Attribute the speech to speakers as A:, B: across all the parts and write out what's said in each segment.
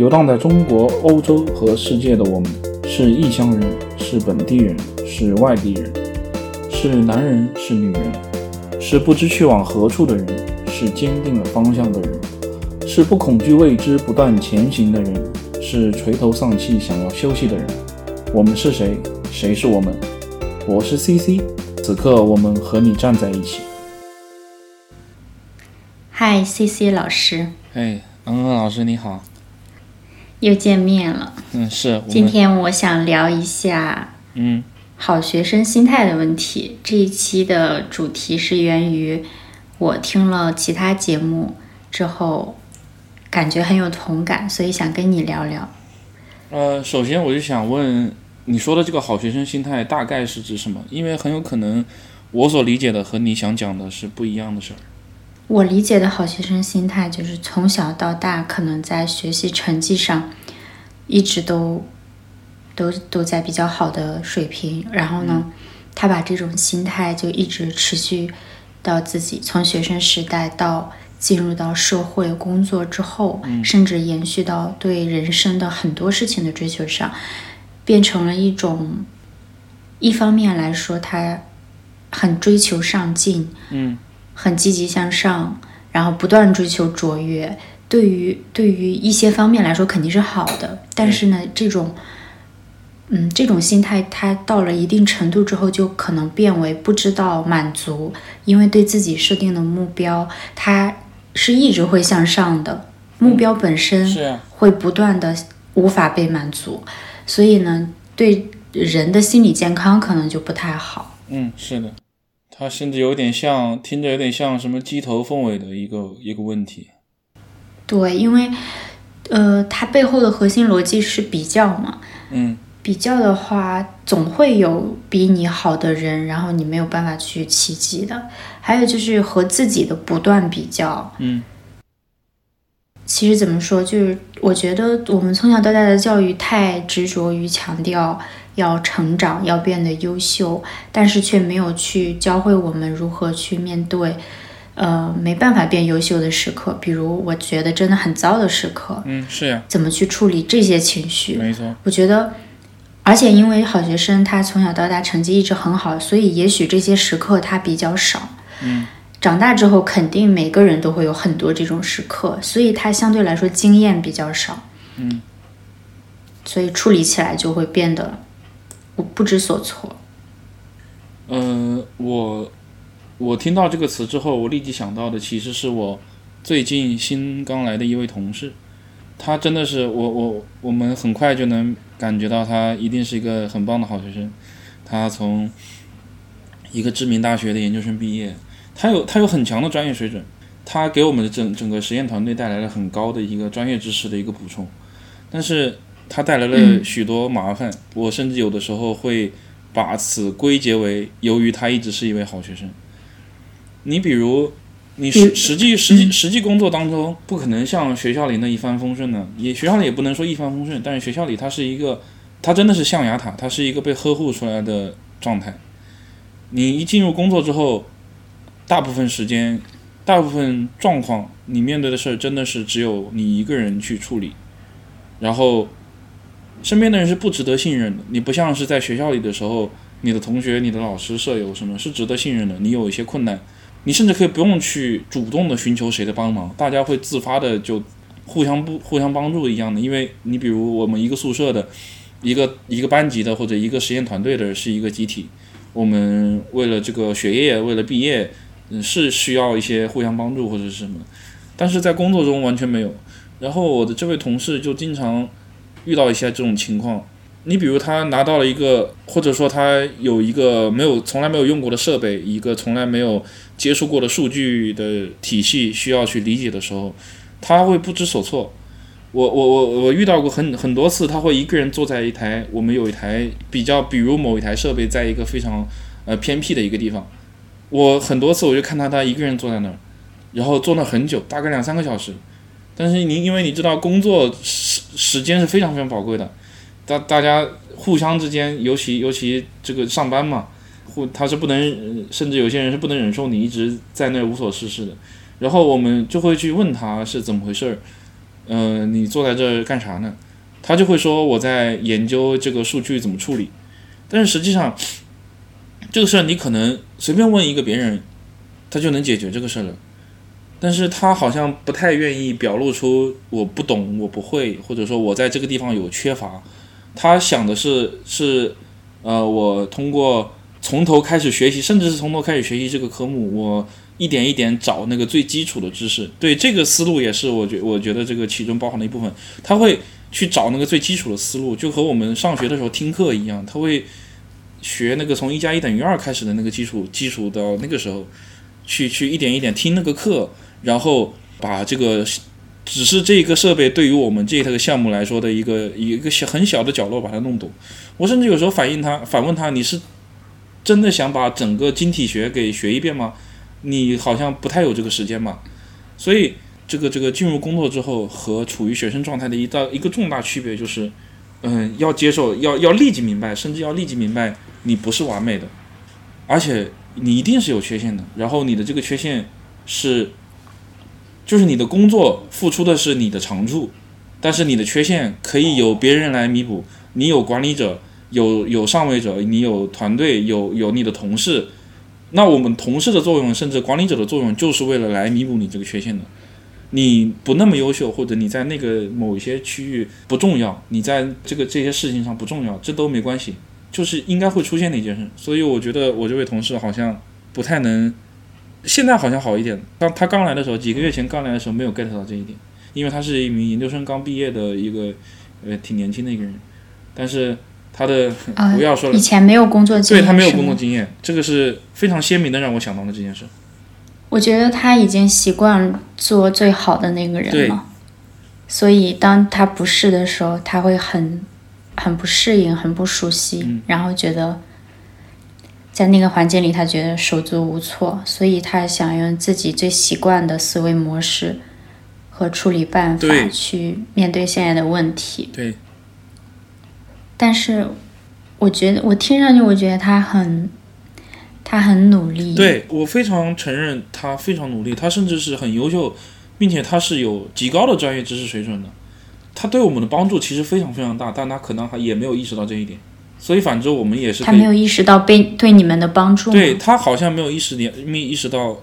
A: 游荡在中国、欧洲和世界的我们，是异乡人，是本地人，是外地人，是男人，是女人，是不知去往何处的人，是坚定了方向的人，是不恐惧未知、不断前行的人，是垂头丧气想要休息的人。我们是谁？谁是我们？我是 CC，此刻我们和你站在一起。
B: 嗨，CC 老师，
A: 哎，恩恩老师你好。
B: 又见面了。
A: 嗯，是。
B: 今天我想聊一下，
A: 嗯，
B: 好学生心态的问题。这一期的主题是源于我听了其他节目之后，感觉很有同感，所以想跟你聊聊。
A: 呃，首先我就想问，你说的这个好学生心态大概是指什么？因为很有可能我所理解的和你想讲的是不一样的事儿。
B: 我理解的好学生心态，就是从小到大，可能在学习成绩上一直都都都在比较好的水平。然后呢，他把这种心态就一直持续到自己从学生时代到进入到社会工作之后，甚至延续到对人生的很多事情的追求上，变成了一种。一方面来说，他很追求上进。
A: 嗯。
B: 很积极向上，然后不断追求卓越，对于对于一些方面来说肯定是好的。但是呢，这种，嗯，这种心态，它到了一定程度之后，就可能变为不知道满足，因为对自己设定的目标，它是一直会向上的，目标本身会不断的无法被满足，所以呢，对人的心理健康可能就不太好。
A: 嗯，是的。它甚至有点像，听着有点像什么鸡头凤尾的一个一个问题。
B: 对，因为，呃，它背后的核心逻辑是比较嘛。
A: 嗯。
B: 比较的话，总会有比你好的人，然后你没有办法去企及的。还有就是和自己的不断比较。
A: 嗯。
B: 其实怎么说，就是我觉得我们从小到大的教育太执着于强调。要成长，要变得优秀，但是却没有去教会我们如何去面对，呃，没办法变优秀的时刻，比如我觉得真的很糟的时刻，
A: 嗯，是呀，
B: 怎么去处理这些情绪？
A: 没错，
B: 我觉得，而且因为好学生他从小到大成绩一直很好，所以也许这些时刻他比较少，
A: 嗯，
B: 长大之后肯定每个人都会有很多这种时刻，所以他相对来说经验比较少，
A: 嗯，
B: 所以处理起来就会变得。不知所措。
A: 嗯，我我听到这个词之后，我立即想到的其实是我最近新刚来的一位同事。他真的是我我我们很快就能感觉到他一定是一个很棒的好学生。他从一个知名大学的研究生毕业，他有他有很强的专业水准，他给我们的整整个实验团队带来了很高的一个专业知识的一个补充，但是。他带来了许多麻烦，我甚至有的时候会把此归结为由于他一直是一位好学生。你比如，你实实际实际实际工作当中不可能像学校里那一帆风顺的，也学校里也不能说一帆风顺，但是学校里它是一个，它真的是象牙塔，它是一个被呵护出来的状态。你一进入工作之后，大部分时间、大部分状况，你面对的事儿真的是只有你一个人去处理，然后。身边的人是不值得信任的。你不像是在学校里的时候，你的同学、你的老师、舍友什么，是值得信任的。你有一些困难，你甚至可以不用去主动的寻求谁的帮忙，大家会自发的就互相不互相帮助一样的。因为你比如我们一个宿舍的，一个一个班级的或者一个实验团队的是一个集体，我们为了这个学业，为了毕业，嗯，是需要一些互相帮助或者是什么。但是在工作中完全没有。然后我的这位同事就经常。遇到一些这种情况，你比如他拿到了一个，或者说他有一个没有从来没有用过的设备，一个从来没有接触过的数据的体系需要去理解的时候，他会不知所措。我我我我遇到过很很多次，他会一个人坐在一台，我们有一台比较，比如某一台设备在一个非常呃偏僻的一个地方，我很多次我就看他他一个人坐在那儿，然后坐那很久，大概两三个小时。但是你因为你知道工作时间是非常非常宝贵的，大大家互相之间，尤其尤其这个上班嘛，互他是不能，甚至有些人是不能忍受你一直在那无所事事的。然后我们就会去问他是怎么回事儿，呃，你坐在这儿干啥呢？他就会说我在研究这个数据怎么处理。但是实际上，这个事儿你可能随便问一个别人，他就能解决这个事儿了。但是他好像不太愿意表露出我不懂、我不会，或者说我在这个地方有缺乏。他想的是是，呃，我通过从头开始学习，甚至是从头开始学习这个科目，我一点一点找那个最基础的知识。对这个思路也是我觉我觉得这个其中包含的一部分。他会去找那个最基础的思路，就和我们上学的时候听课一样，他会学那个从一加一等于二开始的那个基础基础到那个时候，去去一点一点听那个课，然后把这个。只是这个设备对于我们这个项目来说的一个一个小很小的角落把它弄懂。我甚至有时候反映他反问他：“你是真的想把整个晶体学给学一遍吗？你好像不太有这个时间嘛。”所以这个这个进入工作之后和处于学生状态的一道一个重大区别就是，嗯，要接受要要立即明白，甚至要立即明白你不是完美的，而且你一定是有缺陷的。然后你的这个缺陷是。就是你的工作付出的是你的长处，但是你的缺陷可以由别人来弥补。你有管理者，有有上位者，你有团队，有有你的同事。那我们同事的作用，甚至管理者的作用，就是为了来弥补你这个缺陷的。你不那么优秀，或者你在那个某一些区域不重要，你在这个这些事情上不重要，这都没关系，就是应该会出现的一件事。所以我觉得我这位同事好像不太能。现在好像好一点。当他刚来的时候，几个月前刚来的时候没有 get 到这一点，因为他是一名研究生刚毕业的一个，呃，挺年轻的一个人。但是他的不要说了，
B: 以前没有工作经
A: 验，对他没有工作经验，这个是非常鲜明的让我想到了这件事。
B: 我觉得他已经习惯做最好的那个人了，所以当他不是的时候，他会很很不适应，很不熟悉，然后觉得。在那个环境里，他觉得手足无措，所以他想用自己最习惯的思维模式和处理办法去面对现在的问题。
A: 对。
B: 但是，我觉得我听上去，我觉得他很，他很努力。
A: 对我非常承认，他非常努力，他甚至是很优秀，并且他是有极高的专业知识水准的。他对我们的帮助其实非常非常大，但他可能还也没有意识到这一点。所以，反之，我们也是
B: 他没有意识到被对你们的帮助。
A: 对他好像没有意识点，没意识到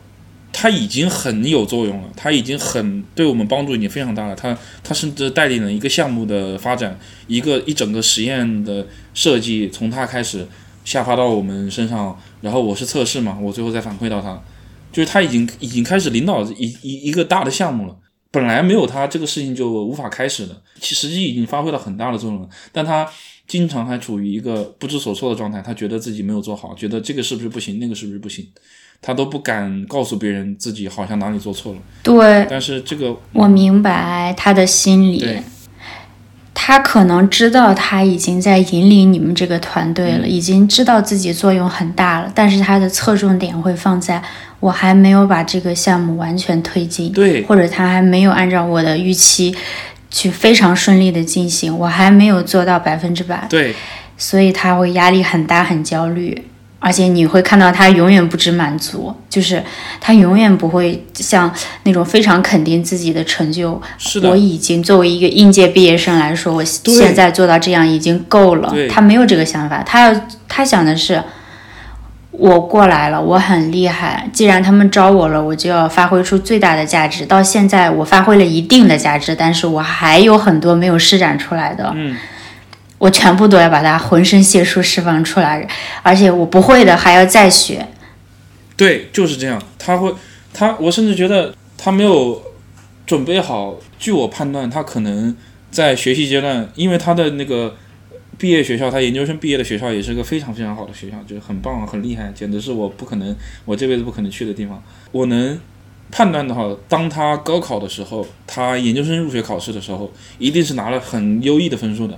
A: 他已经很有作用了，他已经很对我们帮助已经非常大了。他他甚至带领了一个项目的发展，一个一整个实验的设计，从他开始下发到我们身上，然后我是测试嘛，我最后再反馈到他，就是他已经已经开始领导一一一个大的项目了。本来没有他，这个事情就无法开始的，其实际已经发挥了很大的作用了，但他。经常还处于一个不知所措的状态，他觉得自己没有做好，觉得这个是不是不行，那个是不是不行，他都不敢告诉别人自己好像哪里做错了。
B: 对，
A: 但是这个
B: 我明白他的心理，他可能知道他已经在引领你们这个团队了，已经知道自己作用很大了，但是他的侧重点会放在我还没有把这个项目完全推进，
A: 对，
B: 或者他还没有按照我的预期。去非常顺利的进行，我还没有做到百分之百，
A: 对，
B: 所以他会压力很大，很焦虑，而且你会看到他永远不知满足，就是他永远不会像那种非常肯定自己的成就。
A: 是的，
B: 我已经作为一个应届毕业生来说，我现在做到这样已经够了。他没有这个想法，他要他想的是。我过来了，我很厉害。既然他们招我了，我就要发挥出最大的价值。到现在，我发挥了一定的价值，但是我还有很多没有施展出来的。
A: 嗯，
B: 我全部都要把它浑身解数释放出来，而且我不会的还要再学。
A: 对，就是这样。他会，他，我甚至觉得他没有准备好。据我判断，他可能在学习阶段，因为他的那个。毕业学校，他研究生毕业的学校也是个非常非常好的学校，就是很棒、很厉害，简直是我不可能，我这辈子不可能去的地方。我能判断的话，当他高考的时候，他研究生入学考试的时候，一定是拿了很优异的分数的，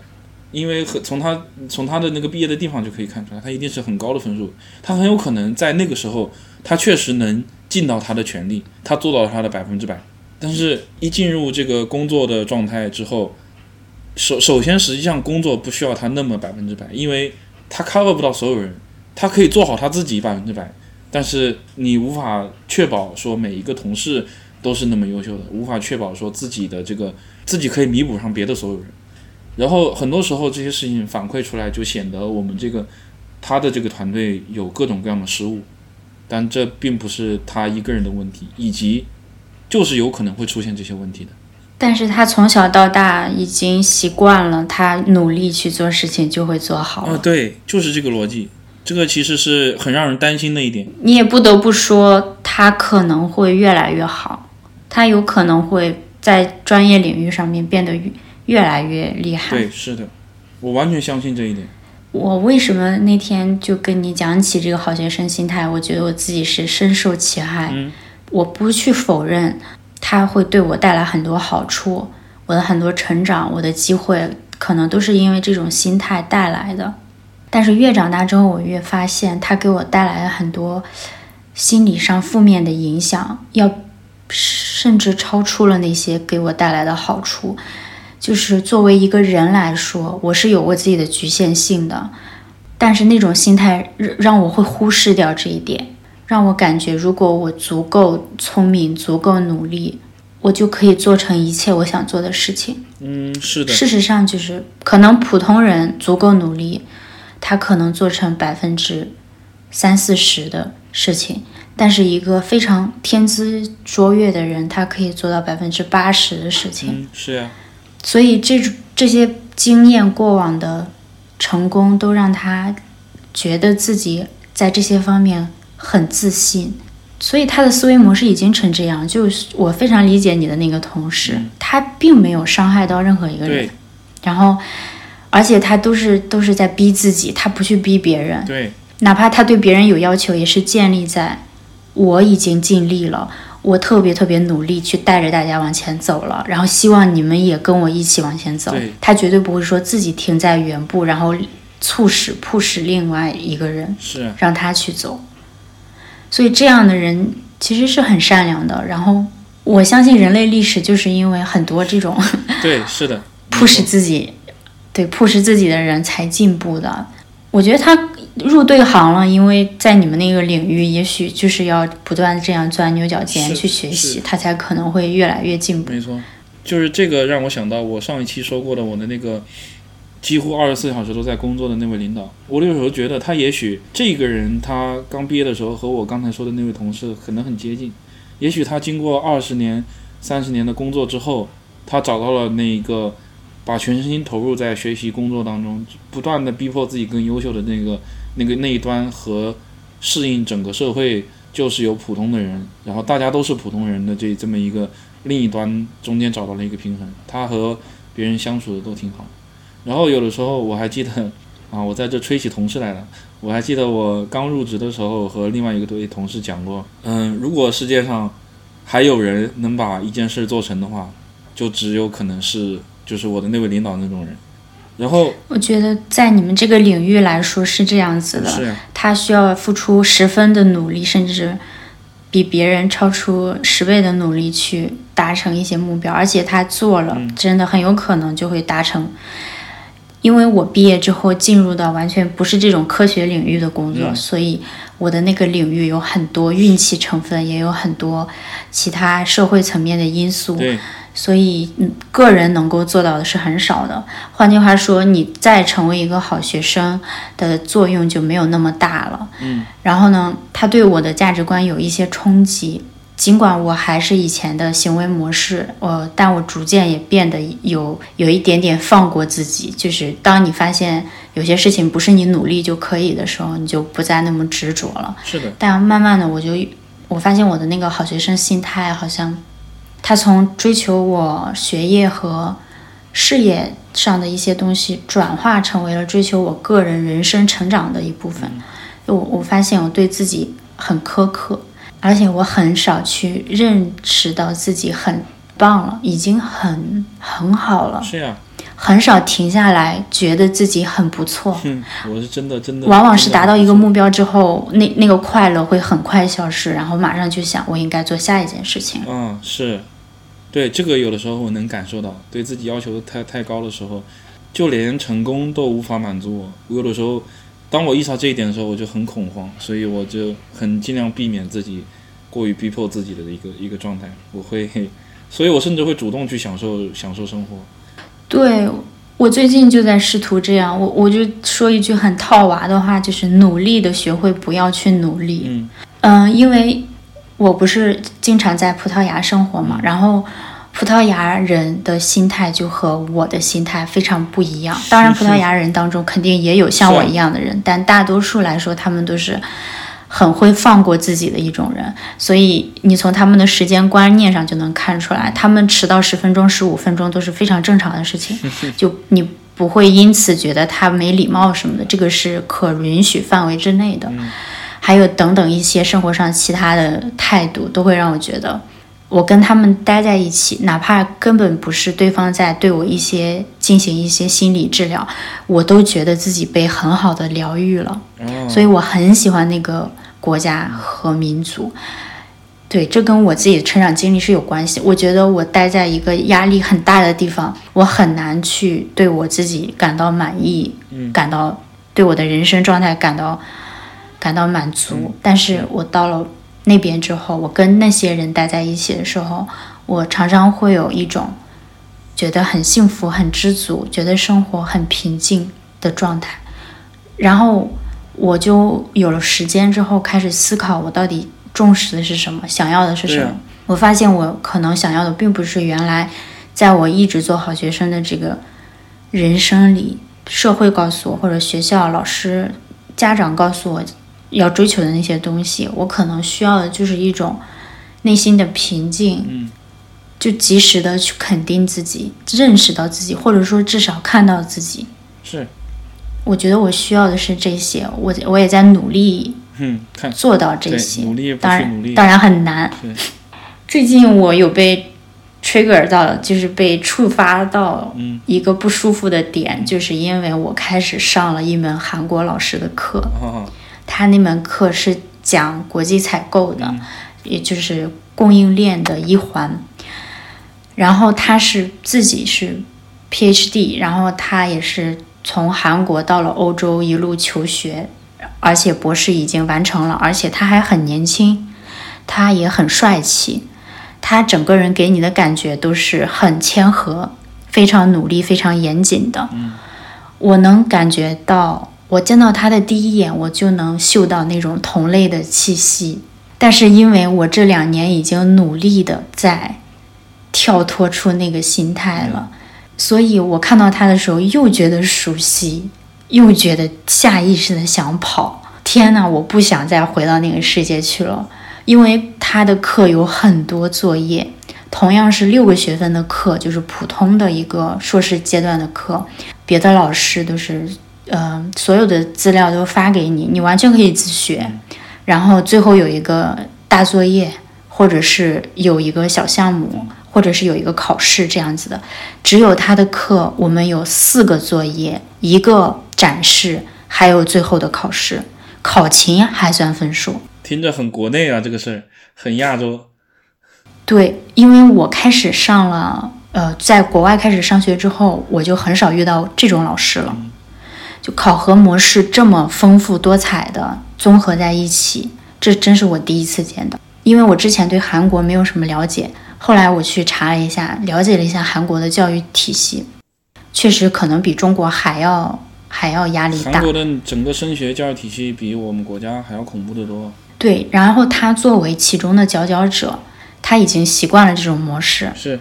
A: 因为从他从他的那个毕业的地方就可以看出来，他一定是很高的分数。他很有可能在那个时候，他确实能尽到他的全力，他做到了他的百分之百。但是，一进入这个工作的状态之后，首首先，实际上工作不需要他那么百分之百，因为他 cover 不到所有人，他可以做好他自己百分之百，但是你无法确保说每一个同事都是那么优秀的，无法确保说自己的这个自己可以弥补上别的所有人。然后很多时候这些事情反馈出来，就显得我们这个他的这个团队有各种各样的失误，但这并不是他一个人的问题，以及就是有可能会出现这些问题的。
B: 但是他从小到大已经习惯了，他努力去做事情就会做好
A: 啊，对，就是这个逻辑。这个其实是很让人担心的一点。
B: 你也不得不说，他可能会越来越好，他有可能会在专业领域上面变得越越来越厉害。
A: 对，是的，我完全相信这一点。
B: 我为什么那天就跟你讲起这个好学生心态？我觉得我自己是深受其害。
A: 嗯，
B: 我不去否认。它会对我带来很多好处，我的很多成长，我的机会，可能都是因为这种心态带来的。但是越长大之后，我越发现它给我带来了很多心理上负面的影响，要甚至超出了那些给我带来的好处。就是作为一个人来说，我是有我自己的局限性的，但是那种心态让让我会忽视掉这一点。让我感觉，如果我足够聪明、足够努力，我就可以做成一切我想做的事情。
A: 嗯，是的。
B: 事实上，就是可能普通人足够努力，他可能做成百分之三四十的事情，但是一个非常天资卓越的人，他可以做到百分之八十的事情。
A: 嗯，是呀。
B: 所以，这种这些经验、过往的成功，都让他觉得自己在这些方面。很自信，所以他的思维模式已经成这样。就是我非常理解你的那个同事，他并没有伤害到任何一个人，然后，而且他都是都是在逼自己，他不去逼别人。
A: 对，
B: 哪怕他对别人有要求，也是建立在我已经尽力了，我特别特别努力去带着大家往前走了，然后希望你们也跟我一起往前走。他绝对不会说自己停在原步，然后促使迫使另外一个人
A: 是
B: 让他去走。所以这样的人其实是很善良的。然后我相信人类历史就是因为很多这种
A: 对是的，
B: 迫使自己对迫使自己的人才进步的。我觉得他入对行了，因为在你们那个领域，也许就是要不断这样钻牛角尖去学习，他才可能会越来越进步。
A: 没错，就是这个让我想到我上一期说过的我的那个。几乎二十四小时都在工作的那位领导，我有时候觉得他也许这个人他刚毕业的时候和我刚才说的那位同事可能很接近，也许他经过二十年、三十年的工作之后，他找到了那一个把全身心投入在学习工作当中，不断的逼迫自己更优秀的那个那个那一端和适应整个社会就是有普通的人，然后大家都是普通人的这这么一个另一端中间找到了一个平衡，他和别人相处的都挺好。然后有的时候我还记得，啊，我在这吹起同事来了。我还记得我刚入职的时候和另外一个对同事讲过，嗯，如果世界上还有人能把一件事做成的话，就只有可能是就是我的那位领导那种人。然后
B: 我觉得在你们这个领域来说是这样子的，
A: 是
B: 他需要付出十分的努力，甚至比别人超出十倍的努力去达成一些目标，而且他做了，真的很有可能就会达成。因为我毕业之后进入到完全不是这种科学领域的工作，所以我的那个领域有很多运气成分，也有很多其他社会层面的因素。所以个人能够做到的是很少的。换句话说，你再成为一个好学生的作用就没有那么大了。
A: 嗯。
B: 然后呢，他对我的价值观有一些冲击。尽管我还是以前的行为模式，呃，但我逐渐也变得有有一点点放过自己。就是当你发现有些事情不是你努力就可以的时候，你就不再那么执着了。
A: 是的。
B: 但慢慢的，我就我发现我的那个好学生心态，好像他从追求我学业和事业上的一些东西，转化成为了追求我个人人生成长的一部分。我我发现我对自己很苛刻。而且我很少去认识到自己很棒了，已经很很好了。
A: 是呀，
B: 很少停下来觉得自己很不错。
A: 嗯，我是真的真的。
B: 往往是达到一个目标之后，那那个快乐会很快消失，然后马上就想我应该做下一件事情。
A: 嗯，是，对这个有的时候我能感受到，对自己要求太太高的时候，就连成功都无法满足我我。有的时候。当我意识到这一点的时候，我就很恐慌，所以我就很尽量避免自己过于逼迫自己的一个一个状态。我会，所以我甚至会主动去享受享受生活。
B: 对我最近就在试图这样，我我就说一句很套娃的话，就是努力的学会不要去努力。
A: 嗯
B: 嗯，因为我不是经常在葡萄牙生活嘛，然后葡萄牙人的心态就和我的心态非常不一样。当然，葡萄牙人当中肯定也有像我一样的人，但大多数来说，他们都是很会放过自己的一种人。所以你从他们的时间观念上就能看出来，他们迟到十分钟、十五分钟都是非常正常的事情，就你不会因此觉得他没礼貌什么的，这个是可允许范围之内的。还有等等一些生活上其他的态度，都会让我觉得，我跟他们待在一起，哪怕根本不是对方在对我一些进行一些心理治疗，我都觉得自己被很好的疗愈了。
A: 哦，
B: 所以我很喜欢那个国家和民族。对，这跟我自己的成长经历是有关系。我觉得我待在一个压力很大的地方，我很难去对我自己感到满意，
A: 嗯
B: 感到对我的人生状态感到感到满足。但是我到了那边之后，我跟那些人待在一起的时候，我常常会有一种觉得很幸福、很知足，觉得生活很平静的状态。然后我就有了时间之后，开始思考我到底重视的是什么，想要的是什么。我发现我可能想要的并不是原来在我一直做好学生的这个人生里，社会告诉我，或者学校、老师、家长告诉我要追求的那些东西。我可能需要的就是一种内心的平静，
A: 嗯
B: 就及时的去肯定自己，认识到自己，或者说至少看到自己。
A: 是，
B: 我觉得我需要的是这些，我我也在努力
A: 嗯，看
B: 做到这
A: 对
B: 些。
A: 努力
B: 当然当然很难
A: 对。
B: 最近我有被 trigger 到，就是被触发到
A: 嗯
B: 一个不舒服的点，就是因为我开始上了一门韩国老师的课，
A: 哦，
B: 他那门课是讲国际采购的，
A: 嗯
B: 也就是供应链的一环。然后他是自己是 PhD，然后他也是从韩国到了欧洲一路求学，而且博士已经完成了，而且他还很年轻，他也很帅气，他整个人给你的感觉都是很谦和、非常努力、非常严谨的。我能感觉到，我见到他的第一眼，我就能嗅到那种同类的气息。但是因为我这两年已经努力的在跳脱出那个心态了，所以我看到他的时候又觉得熟悉，又觉得下意识的想跑。天呐，我不想再回到那个世界去了，因为他的课有很多作业，同样是六个学分的课，就是普通的一个硕士阶段的课，别的老师都是，呃，所有的资料都发给你，你完全可以自学。然后最后有一个大作业，或者是有一个小项目，或者是有一个考试这样子的。只有他的课，我们有四个作业，一个展示，还有最后的考试。考勤还算分数。
A: 听着很国内啊，这个事儿很亚洲。
B: 对，因为我开始上了，呃，在国外开始上学之后，我就很少遇到这种老师了。就考核模式这么丰富多彩的综合在一起，这真是我第一次见到。因为我之前对韩国没有什么了解，后来我去查了一下，了解了一下韩国的教育体系，确实可能比中国还要还要压力大
A: 韩。国的整个升学教育体系比我们国家还要恐怖得多。
B: 对，然后他作为其中的佼佼者，他已经习惯了这种模式，
A: 是，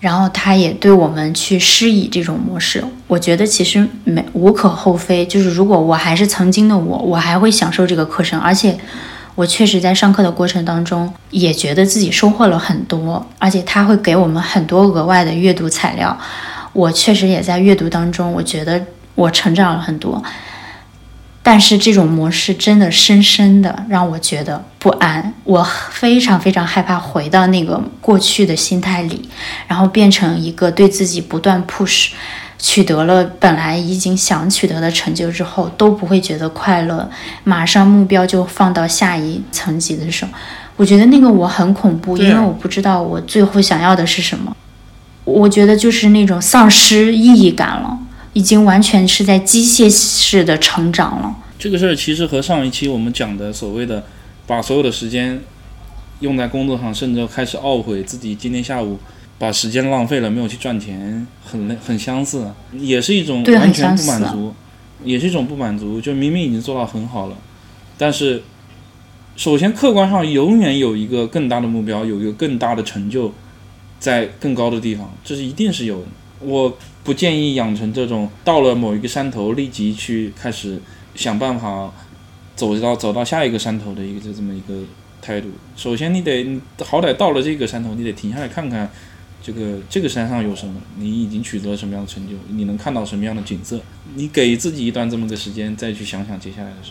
B: 然后他也对我们去施以这种模式，我觉得其实没无可厚非。就是如果我还是曾经的我，我还会享受这个课程，而且我确实在上课的过程当中也觉得自己收获了很多，而且他会给我们很多额外的阅读材料。我确实也在阅读当中，我觉得我成长了很多。但是这种模式真的深深的让我觉得不安，我非常非常害怕回到那个过去的心态里，然后变成一个对自己不断 push，取得了本来已经想取得的成就之后都不会觉得快乐，马上目标就放到下一层级的时候，我觉得那个我很恐怖，因为我不知道我最后想要的是什么，我觉得就是那种丧失意义感了。已经完全是在机械式的成长了。
A: 这个事儿其实和上一期我们讲的所谓的把所有的时间用在工作上，甚至开始懊悔自己今天下午把时间浪费了，没有去赚钱，很累，很相似，也是一种完全不满足，也是一种不满足，就明明已经做到很好了，但是首先客观上永远有一个更大的目标，有一个更大的成就在更高的地方，这是一定是有的。我不建议养成这种到了某一个山头立即去开始想办法走到走到下一个山头的一个这这么一个态度。首先，你得好歹到了这个山头，你得停下来看看这个这个山上有什么，你已经取得了什么样的成就，你能看到什么样的景色。你给自己一段这么个时间，再去想想接下来的事，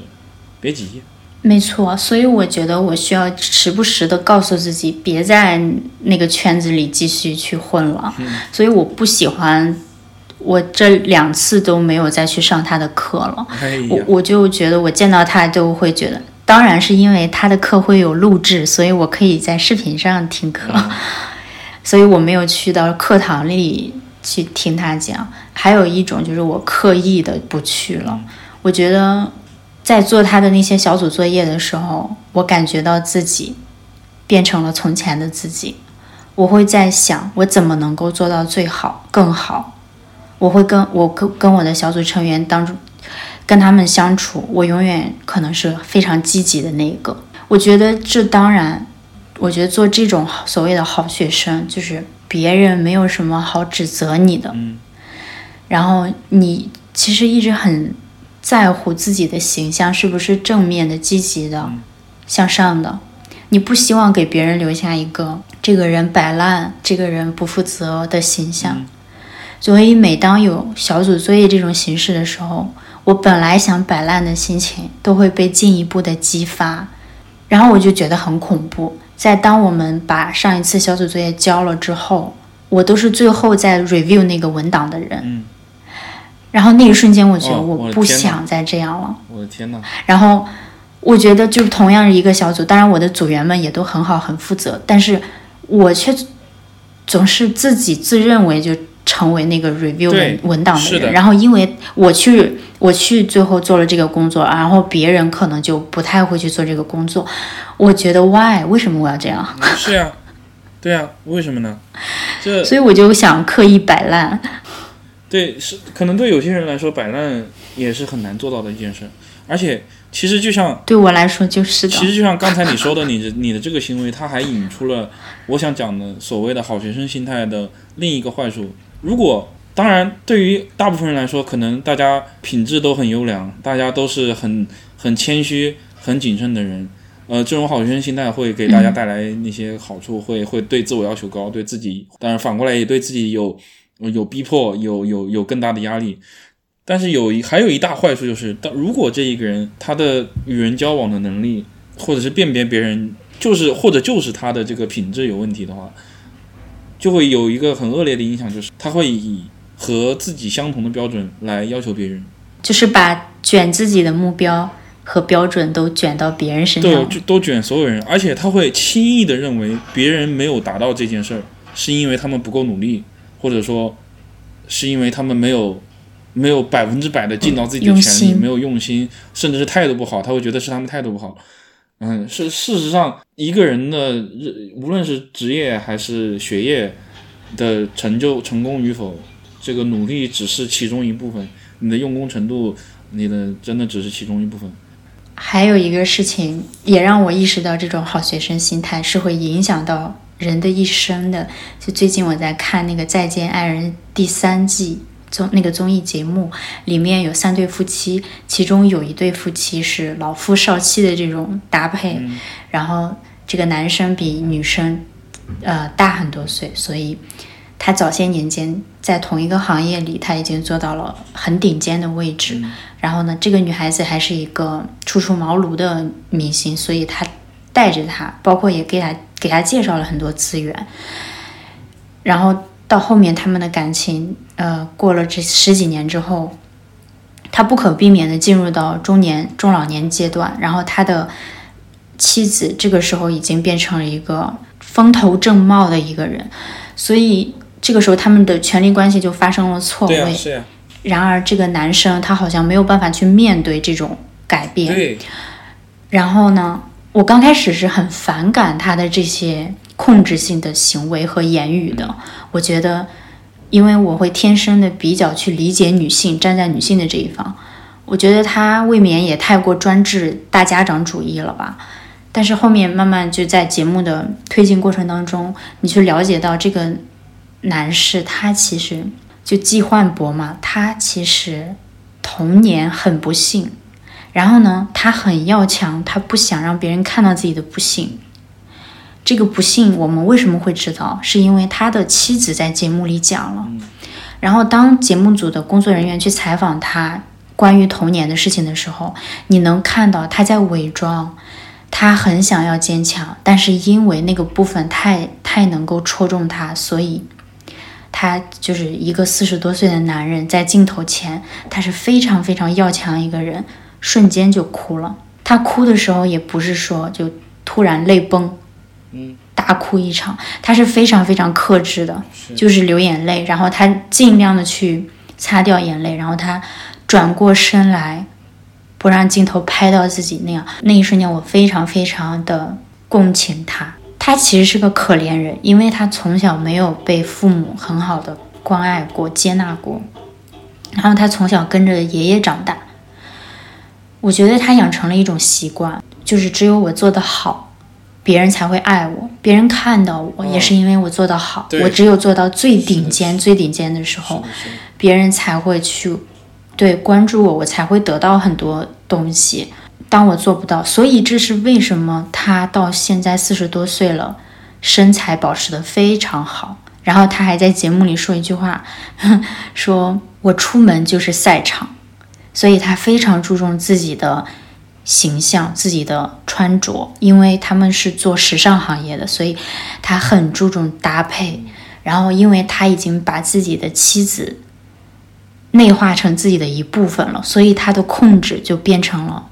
A: 别急。
B: 没错，所以我觉得我需要时不时的告诉自己，别在那个圈子里继续去混了。所以我不喜欢，我这两次都没有再去上他的课了。
A: 哎，
B: 我我就觉得我见到他都会觉得，当然是因为他的课会有录制，所以我可以在视频上听课，所以我没有去到课堂里去听他讲。还有一种就是我刻意的不去了，我觉得在做他的那些小组作业的时候，我感觉到自己变成了从前的自己。我会在想，我怎么能够做到最好、更好。我会跟我跟跟我的小组成员当中，跟他们相处，我永远可能是非常积极的那一个。我觉得这当然，我觉得做这种所谓的好学生，就是别人没有什么好指责你的，
A: 嗯
B: 然后你其实一直很在乎自己的形象是不是正面的、积极的、向上的。你不希望给别人留下一个这个人摆烂、这个人不负责的形象。所以每当有小组作业这种形式的时候，我本来想摆烂的心情都会被进一步的激发，然后我就觉得很恐怖。在当我们把上一次小组作业交了之后，我都是最后在 review 那个文档的人。
A: 嗯，
B: 然后那一瞬间，我觉得
A: 哦
B: 我不想再这样了。
A: 我的天呐，
B: 然后我觉得，就是同样是一个小组，当然我的组员们也都很好、很负责，但是我却总是自己自认为就成为那个 review
A: 对
B: 文文档
A: 的
B: 人，然后因为我去我去最后做了这个工作，然后别人可能就不太会去做这个工作。我觉得 why 为什么我要这样？
A: 是啊、对啊、为什么呢？这
B: 所以我就想刻意摆烂。
A: 对是可能对有些人来说，摆烂也是很难做到的一件事。而且其实就像
B: 对我来说就是的。
A: 其实就像刚才你说的，你的 你的这个行为，它还引出了我想讲的所谓的好学生心态的另一个坏处。如果当然，对于大部分人来说，可能大家品质都很优良，大家都是很很谦虚、很谨慎的人。呃，这种好学生心态会给大家带来那些好处，会会对自我要求高，对自己，当然反过来也对自己有有逼迫，有有有更大的压力。但是有一还有一大坏处就是，当如果这一个人他的与人交往的能力，或者是辨别别人，就是或者就是他的这个品质有问题的话，就会有一个很恶劣的影响，就是他会以和自己相同的标准来要求别人，
B: 就是把卷自己的目标和标准都卷到别人身
A: 对，
B: 上。
A: 就都卷所有人，而且他会轻易的认为别人没有达到这件事儿，是因为他们不够努力，或者说是因为他们没有没有百分之百的尽到自己的
B: 用
A: 全力，没有用心，甚至是态度不好，他会觉得是他们态度不好。嗯，是事实上，一个人的无论是职业还是学业的成就成功与否，这个努力只是其中一部分，你的用功程度，你的真的只是其中一部分。
B: 还有一个事情也让我意识到，这种好学生心态是会影响到人的一生的。就最近我在看那个《再见爱人》第三季综那个综艺节目，里面有三对夫妻，其中有一对夫妻是老夫少妻的这种搭配，然后这个男生比女生呃大很多岁，所以他早些年间在同一个行业里，他已经做到了很顶尖的位置。然后呢，这个女孩子还是一个初出茅庐的明星，所以他带着她，包括也给她给她介绍了很多资源。然后到后面他们的感情，呃，过了这十几年之后，他不可避免的进入到中年中老年阶段，然后他的妻子这个时候已经变成了一个风头正茂的一个人，所以这个时候他们的权力关系就发生了错位。然而，这个男生他好像没有办法去面对这种改变。
A: 对，
B: 然后呢，我刚开始是很反感他的这些控制性的行为和言语的。我觉得，因为我会天生的比较去理解女性，站在女性的这一方。我觉得他未免也太过专制、大家长主义了吧。但是后面慢慢就在节目的推进过程当中，你去了解到这个男士，他其实就季焕博嘛，他其实童年很不幸。然后呢，他很要强，他不想让别人看到自己的不幸。这个不幸，我们为什么会知道？是因为他的妻子在节目里讲了。然后，当节目组的工作人员去采访他关于童年的事情的时候，你能看到他在伪装。他很想要坚强，但是因为那个部分太太能够戳中他，所以他就是一个四十多岁的男人，在镜头前，他是非常非常要强一个人。瞬间就哭了。他哭的时候也不是说就突然泪崩，
A: 嗯，
B: 大哭一场。他是非常非常克制的，就是流眼泪，然后他尽量的去擦掉眼泪，然后他转过身来，不让镜头拍到自己那样。那一瞬间，我非常非常的共情他。他其实是个可怜人，因为他从小没有被父母很好的关爱过、接纳过，然后他从小跟着爷爷长大。我觉得他养成了一种习惯，就是只有我做得好，别人才会爱我，别人看到我也是因为我做得好。我只有做到最顶尖、最顶尖的时候，别人才会去对关注我，我才会得到很多东西。当我做不到，所以这是为什么他到现在四十多岁了，身材保持得非常好。然后他还在节目里说一句话，说我出门就是赛场。所以他非常注重自己的形象、自己的穿着，因为他们是做时尚行业的，所以他很注重搭配。然后，因为他已经把自己的妻子内化成自己的一部分了，所以他的控制就变成了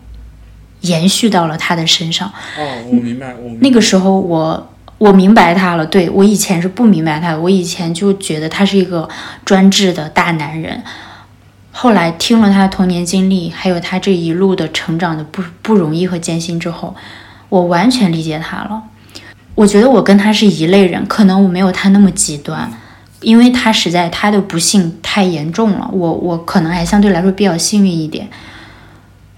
B: 延续到了他的身上。
A: 哦，我明白，我
B: 那个时候我我明白他了。对我以前是不明白他的，我以前就觉得他是一个专制的大男人。后来听了他的童年经历，还有他这一路的成长的不不容易和艰辛之后，我完全理解他了。我觉得我跟他是一类人，可能我没有他那么极端，因为他实在他的不幸太严重了。我我可能还相对来说比较幸运一点。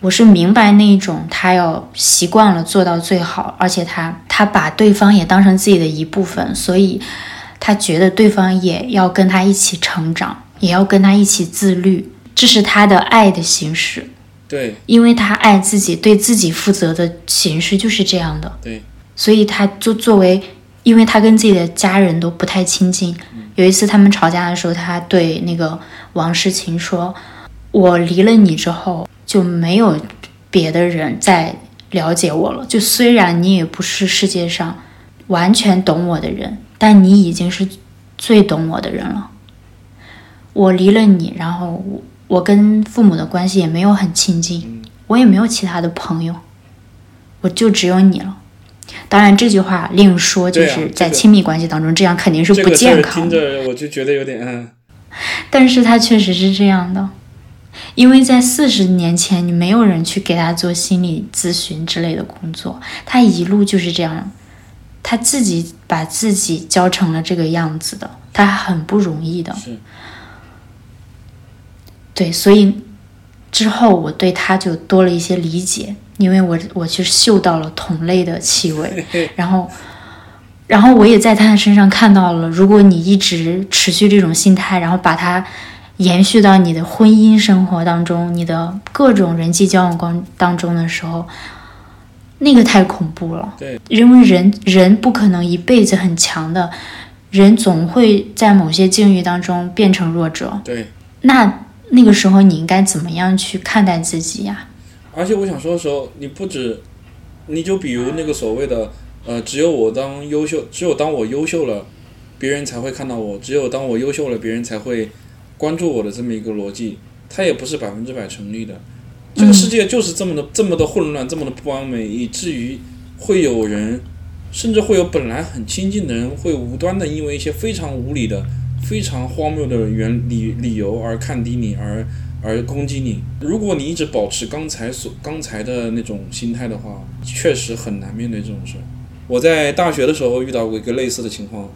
B: 我是明白那一种他要习惯了做到最好，而且他他把对方也当成自己的一部分，所以他觉得对方也要跟他一起成长，也要跟他一起自律。这是他的爱的形式，
A: 对，
B: 因为他爱自己，对自己负责的形式就是这样的，
A: 对，
B: 所以他就作为，因为他跟自己的家人都不太亲近。有一次他们吵架的时候，他对那个王诗晴说：“我离了你之后，就没有别的人再了解我了。就虽然你也不是世界上完全懂我的人，但你已经是最懂我的人了。我离了你，然后。”我跟父母的关系也没有很亲近，我也没有其他的朋友，我就只有你了。当然，这句话另说，就是在亲密关系当中，这样肯定是不健康。
A: 的。听着我就觉得有点嗯。
B: 但是他确实是这样的，因为在四十年前，你没有人去给他做心理咨询之类的工作，他一路就是这样，他自己把自己教成了这个样子的，他很不容易的。
A: 是。
B: 对，所以之后我对他就多了一些理解，因为我我去嗅到了同类的气味，然后，然后我也在他的身上看到了，如果你一直持续这种心态，然后把它延续到你的婚姻生活当中，你的各种人际交往光当中的时候，那个太恐怖了。
A: 对，
B: 因为人人不可能一辈子很强的，人总会在某些境遇当中变成弱者。
A: 对，
B: 那。那个时候你应该怎么样去看待自己呀？
A: 而且我想说的时候，你不止，你就比如那个所谓的，呃，只有我当优秀，只有当我优秀了，别人才会看到我；只有当我优秀了，别人才会关注我的这么一个逻辑，它也不是百分之百成立的。这个世界就是这么的这么的混乱，这么的不完美，以至于会有人，甚至会有本来很亲近的人，会无端的因为一些非常无理的。非常荒谬的原理理由而看低你，而而攻击你。如果你一直保持刚才所刚才的那种心态的话，确实很难面对这种事儿。我在大学的时候遇到过一个类似的情况，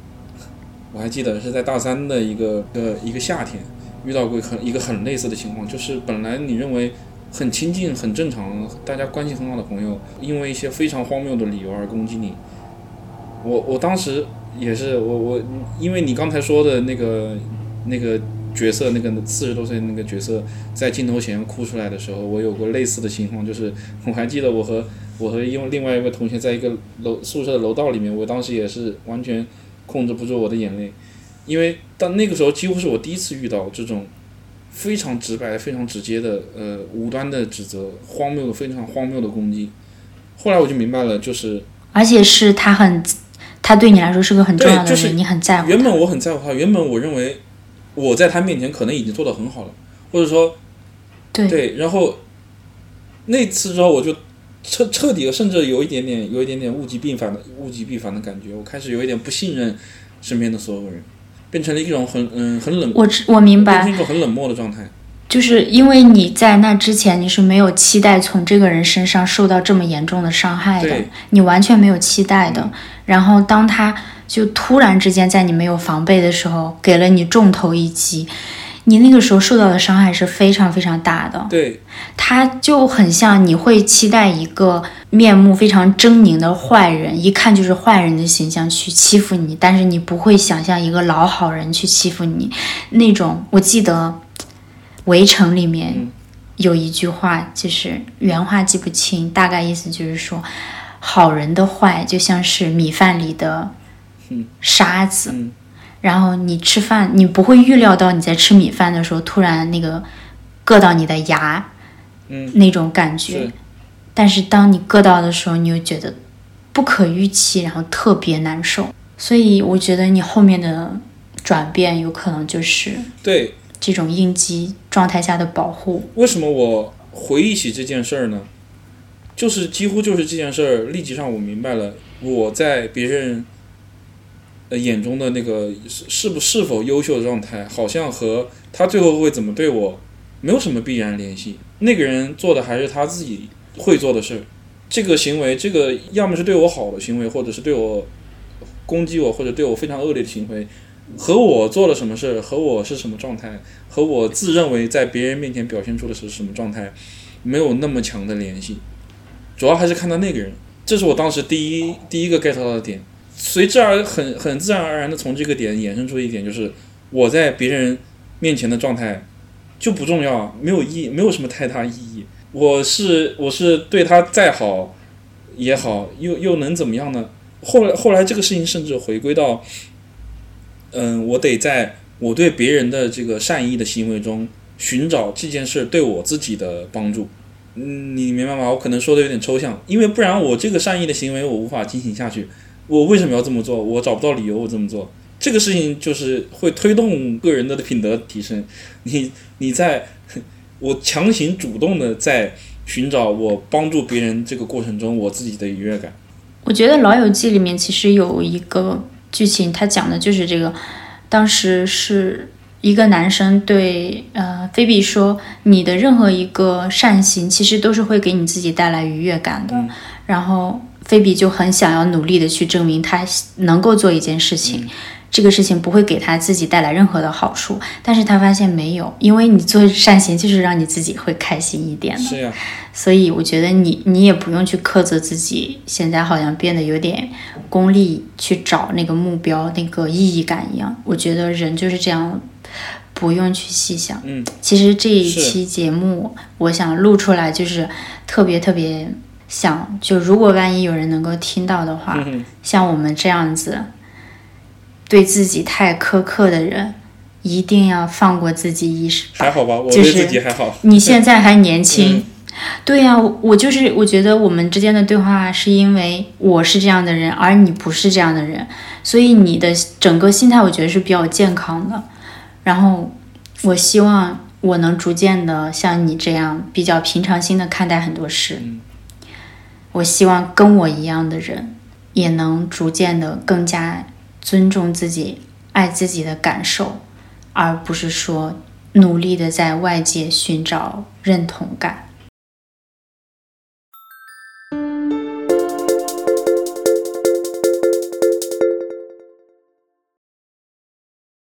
A: 我还记得是在大三的一个呃一个夏天遇到过很一个很类似的情况，就是本来你认为很亲近、很正常、大家关系很好的朋友，因为一些非常荒谬的理由而攻击你。我我当时也是我我因为你刚才说的那个那个角色，那个四十多岁那个角色在镜头前哭出来的时候，我有过类似的情况，就是我还记得我和。我和因为另外一位同学在一个楼宿舍的楼道里面，我当时也是完全控制不住我的眼泪，因为到那个时候几乎是我第一次遇到这种非常直白、非常直接的呃无端的指责、荒谬非常荒谬的攻击。后来我就明白了，就是
B: 而且是他很，他对你来说是个很重要的人，你很在乎。
A: 原本我很在乎他，原本我认为我在他面前可能已经做得很好了，或者说
B: 对
A: 对，然后那次之后我就。彻彻底的，甚至有一点点，有一点点物极必反的物极必反的感觉。我开始有一点不信任身边的所有人，变成了一种很嗯很冷。
B: 我我明白，
A: 变成一种很冷漠的状态。
B: 就是因为你在那之前你是没有期待从这个人身上受到这么严重的伤害的，你完全没有期待的。然后当他就突然之间在你没有防备的时候给了你重头一击。你那个时候受到的伤害是非常非常大的，
A: 对，
B: 他就很像你会期待一个面目非常狰狞的坏人，一看就是坏人的形象去欺负你，但是你不会想象一个老好人去欺负你那种。我记得《围城》里面有一句话，就是原话记不清，大概意思就是说，好人的坏就像是米饭里的沙子。然后你吃饭，你不会预料到你在吃米饭的时候突然那个硌到你的牙，
A: 嗯，
B: 那种感觉。但是当你硌到的时候，你又觉得不可预期，然后特别难受。所以我觉得你后面的转变有可能就是
A: 对
B: 这种应激状态下的保护。
A: 为什么我回忆起这件事儿呢？就是几乎就是这件事儿，立即让我明白了我在别人。呃，眼中的那个是是不是否优秀的状态，好像和他最后会怎么对我，没有什么必然联系。那个人做的还是他自己会做的事儿，这个行为，这个要么是对我好的行为，或者是对我攻击我，或者对我非常恶劣的行为，和我做了什么事儿，和我是什么状态，和我自认为在别人面前表现出的是什么状态，没有那么强的联系。主要还是看到那个人，这是我当时第一第一个 get 到的点。随之而很很自然而然的从这个点衍生出一点，就是我在别人面前的状态就不重要，没有意，没有什么太大意义。我是我是对他再好也好，又又能怎么样呢？后来后来这个事情甚至回归到，嗯，我得在我对别人的这个善意的行为中寻找这件事对我自己的帮助。嗯，你明白吗？我可能说的有点抽象，因为不然我这个善意的行为我无法进行下去。我为什么要这么做？我找不到理由，我这么做。这个事情就是会推动个人的品德提升。你你在我强行主动的在寻找我帮助别人这个过程中，我自己的愉悦感。
B: 我觉得《老友记》里面其实有一个剧情，它讲的就是这个。当时是一个男生对呃菲比说：“你的任何一个善行，其实都是会给你自己带来愉悦感的。”然后。菲比就很想要努力的去证明他能够做一件事情，这个事情不会给他自己带来任何的好处，但是他发现没有，因为你做善行就是让你自己会开心一点的，
A: 是呀，
B: 所以我觉得你你也不用去苛责自己，现在好像变得有点功利去找那个目标那个意义感一样，我觉得人就是这样，不用去细想。
A: 嗯，
B: 其实这一期节目我想录出来就是特别特别。想就如果万一有人能够听到的话，像我们这样子对自己太苛刻的人，一定要放过自己一时。
A: 还好吧，我对自己还好。
B: 你现在还年轻，对呀，我就是我觉得我们之间的对话是因为我是这样的人，而你不是这样的人，所以你的整个心态我觉得是比较健康的。然后我希望我能逐渐的像你这样比较平常心的看待很多事。我希望跟我一样的人，也能逐渐的更加尊重自己、爱自己的感受，而不是说努力的在外界寻找认同感。